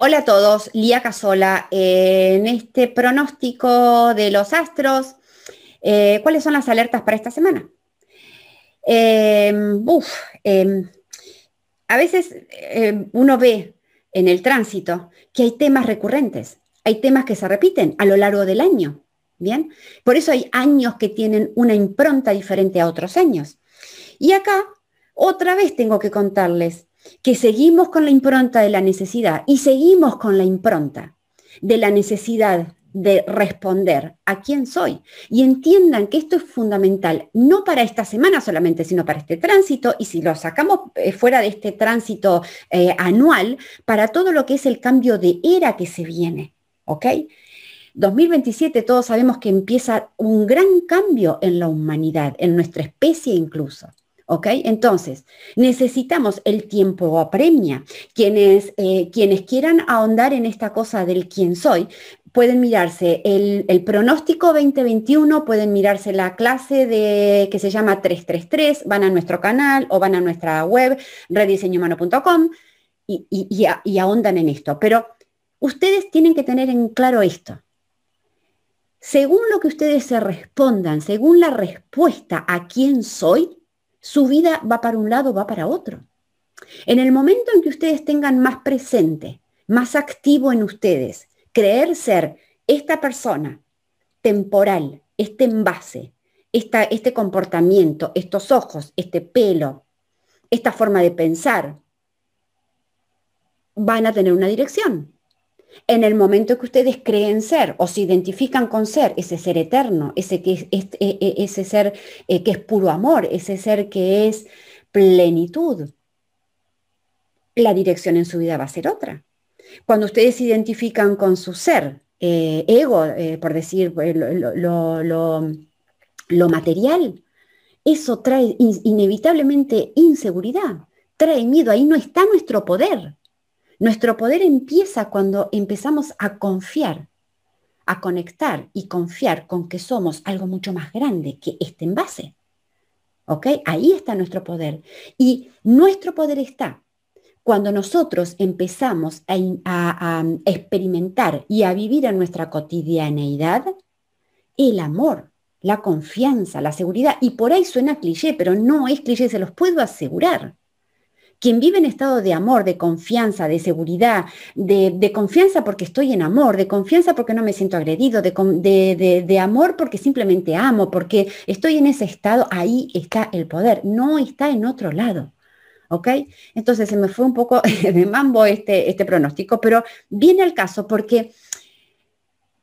Hola a todos, Lía Casola. en este pronóstico de los astros, eh, ¿cuáles son las alertas para esta semana? Em, em, a veces em, uno ve en el tránsito que hay temas recurrentes, hay temas que se repiten a lo largo del año. Bien, por eso hay años que tienen una impronta diferente a otros años. Y acá, otra vez tengo que contarles que seguimos con la impronta de la necesidad y seguimos con la impronta de la necesidad de responder a quién soy. Y entiendan que esto es fundamental, no para esta semana solamente, sino para este tránsito, y si lo sacamos eh, fuera de este tránsito eh, anual, para todo lo que es el cambio de era que se viene. ¿Ok? 2027 todos sabemos que empieza un gran cambio en la humanidad, en nuestra especie incluso. ¿Ok? Entonces, necesitamos el tiempo apremia. Quienes, eh, quienes quieran ahondar en esta cosa del quién soy, pueden mirarse el, pronóstico 2021, pueden mirarse la clase de, que se llama 333, van a nuestro canal o van a nuestra web, rediseñohumano.com y, ahondan en esto. Pero ustedes tienen que tener en claro esto. Según lo que ustedes se respondan, según la respuesta a quién soy, su vida va para un lado, va para otro. En el momento en que ustedes tengan más presente, más activo en ustedes, creer ser esta persona temporal, este envase, esta, este comportamiento, estos ojos, este pelo, esta forma de pensar, van a tener una dirección. En el momento que ustedes creen ser o se identifican con ser, ese ser eterno, ese, que e, e, ese ser eh, que es puro amor, ese ser que es plenitud, la dirección en su vida va a ser otra. Cuando ustedes se identifican con su ser, eh, ego, eh, por decir lo, lo, material, eso trae inevitablemente inseguridad, trae miedo, ahí no está nuestro poder. Nuestro poder empieza cuando empezamos a confiar, a conectar y confiar con que somos algo mucho más grande que este envase. ¿Ok? Ahí está nuestro poder. Y nuestro poder está cuando nosotros empezamos a, a, experimentar y a vivir en nuestra cotidianeidad el amor, la confianza, la seguridad. Y por ahí suena cliché, pero no es cliché, se los puedo asegurar. Quien vive en estado de amor, de confianza, de seguridad, de, confianza porque estoy en amor, de confianza porque no me siento agredido, de, amor porque simplemente amo, porque estoy en ese estado, ahí está el poder, no está en otro lado. ¿Ok? Entonces se me fue un poco de mambo este, este pronóstico, pero viene al caso porque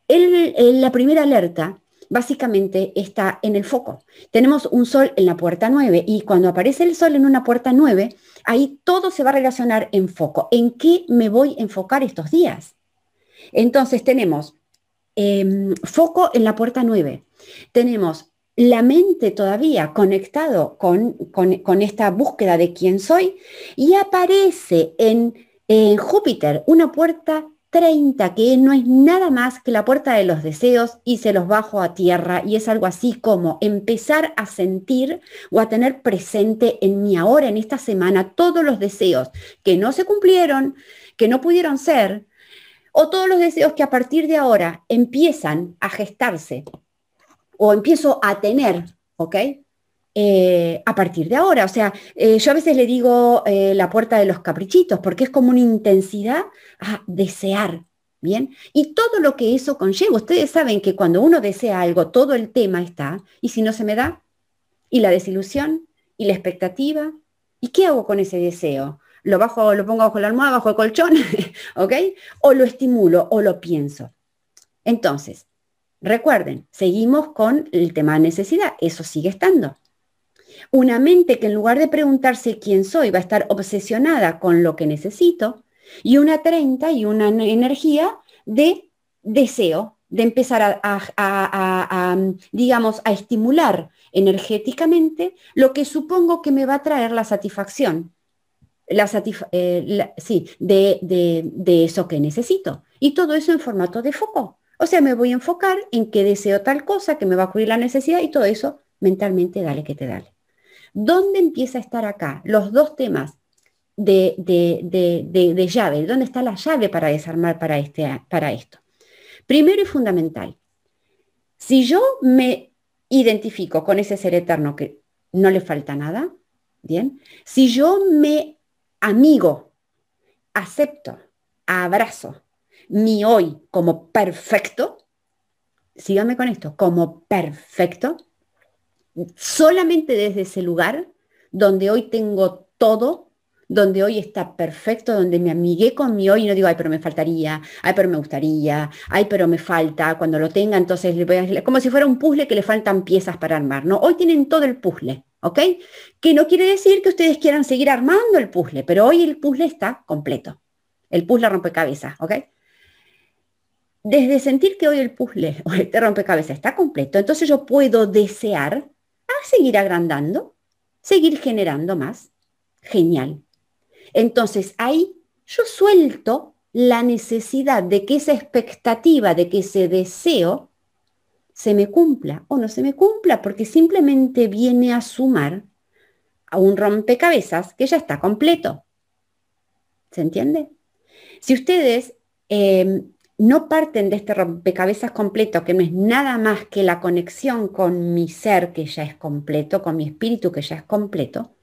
la primera alerta básicamente está en el foco. Tenemos un sol en la puerta 9 y cuando aparece el sol en una puerta 9, ahí todo se va a relacionar en foco. ¿En qué me voy a enfocar estos días? Entonces tenemos em, foco en la puerta 9. Tenemos la mente todavía conectado con, con, esta búsqueda de quién soy y aparece en, en Júpiter una puerta 30, que no es nada más que la puerta de los deseos y se los bajo a tierra y es algo así como empezar a sentir o a tener presente en mi ahora, en esta semana, todos los deseos que no se cumplieron, que no pudieron ser, o todos los deseos que a partir de ahora empiezan a gestarse o empiezo a tener, ¿ok? Eh, a partir de ahora. O sea, eh, yo a veces le digo eh, la puerta de los caprichitos, porque es como una intensidad a desear, ¿bien? Y todo lo que eso conlleva. Ustedes saben que cuando uno desea algo, todo el tema está, y si no se me da, y la desilusión, y la expectativa, ¿y qué hago con ese deseo? ¿Lo, bajo, lo pongo bajo la almohada, bajo el colchón? ¿Ok? O lo estimulo, o lo pienso. Entonces, recuerden, seguimos con el tema de necesidad, eso sigue estando. Una mente que en lugar de preguntarse quién soy va a estar obsesionada con lo que necesito y una 30 y una energía de deseo, de empezar a, digamos, a estimular energéticamente lo que supongo que me va a traer la satisfacción, la eh, sí, de, de eso que necesito. Y todo eso en formato de foco. O sea, me voy a enfocar en que deseo tal cosa, que me va a cubrir la necesidad y todo eso mentalmente dale que te dale. ¿Dónde empieza a estar acá? Los dos temas, de, de, llave, dónde está la llave para desarmar para, este, para esto. Primero y fundamental, si yo me identifico con ese ser eterno que no le falta nada, bien, si yo me amigo, acepto, abrazo mi hoy como perfecto, síganme con esto, como perfecto, solamente desde ese lugar donde hoy tengo todo, donde hoy está perfecto, donde me amigué con mi hoy y no digo, ay, pero me faltaría, ay, pero me gustaría, ay, pero me falta, cuando lo tenga, entonces le voy a... como si fuera un puzzle que le faltan piezas para armar, ¿no? Hoy tienen todo el puzzle, ¿ok? Que no quiere decir que ustedes quieran seguir armando el puzzle, pero hoy el puzzle está completo. El puzzle rompecabezas, ¿ok? Desde sentir que hoy el puzzle o este rompecabezas está completo, entonces yo puedo desear a seguir agrandando, seguir generando más. Genial. Entonces ahí yo suelto la necesidad de que esa expectativa, de que ese deseo se me cumpla o no se me cumpla, porque simplemente viene a sumar a un rompecabezas que ya está completo. ¿Se entiende? Si ustedes em, no parten de este rompecabezas completo, que no es nada más que la conexión con mi ser que ya es completo, con mi espíritu que ya es completo,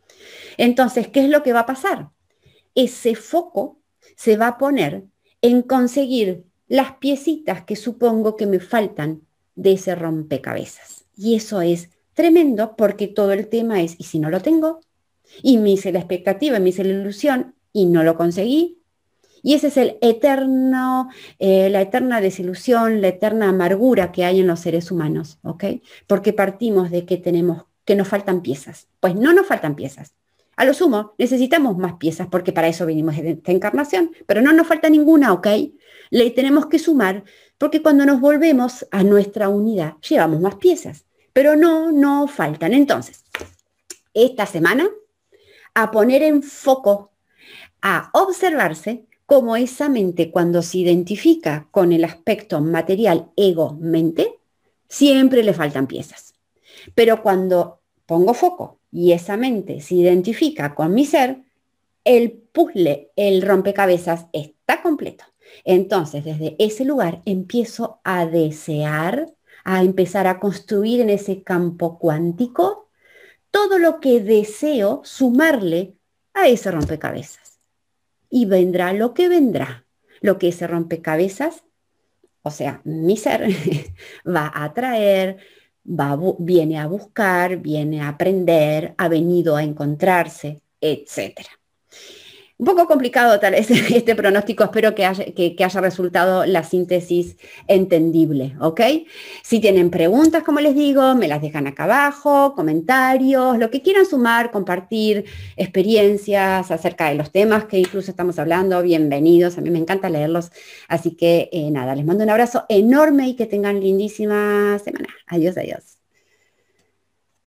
entonces, ¿qué es lo que va a pasar? Ese foco se va a poner en conseguir las piecitas que supongo que me faltan de ese rompecabezas. Y eso es tremendo porque todo el tema es, ¿y si no lo tengo? Y me hice la expectativa, me hice la ilusión y no lo conseguí, y ese es el eterno, eh, la eterna desilusión, la eterna amargura que hay en los seres humanos, ¿ok? Porque partimos de que tenemos, que nos faltan piezas. Pues no nos faltan piezas. A lo sumo, necesitamos más piezas porque para eso vinimos de esta encarnación, pero no nos falta ninguna, ¿ok? Le tenemos que sumar porque cuando nos volvemos a nuestra unidad llevamos más piezas, pero no, no faltan. Entonces, esta semana, a poner en foco, a observarse como esa mente cuando se identifica con el aspecto material ego-mente, siempre le faltan piezas. Pero cuando pongo foco y esa mente se identifica con mi ser, el puzzle, el rompecabezas está completo. Entonces, desde ese lugar empiezo a desear, a empezar a construir en ese campo cuántico todo lo que deseo sumarle a ese rompecabezas y vendrá lo que vendrá. Lo que ese rompecabezas, o sea, mi ser, va a traer, va viene a buscar, viene a aprender, ha venido a encontrarse, etcétera. Un poco complicado tal vez este pronóstico, espero que haya, que, haya resultado la síntesis entendible, ¿ok? Si tienen preguntas, como les digo, me las dejan acá abajo, comentarios, lo que quieran sumar, compartir experiencias acerca de los temas que incluso estamos hablando, bienvenidos, a mí me encanta leerlos, así que eh, nada, les mando un abrazo enorme y que tengan lindísima semana. Adiós, adiós.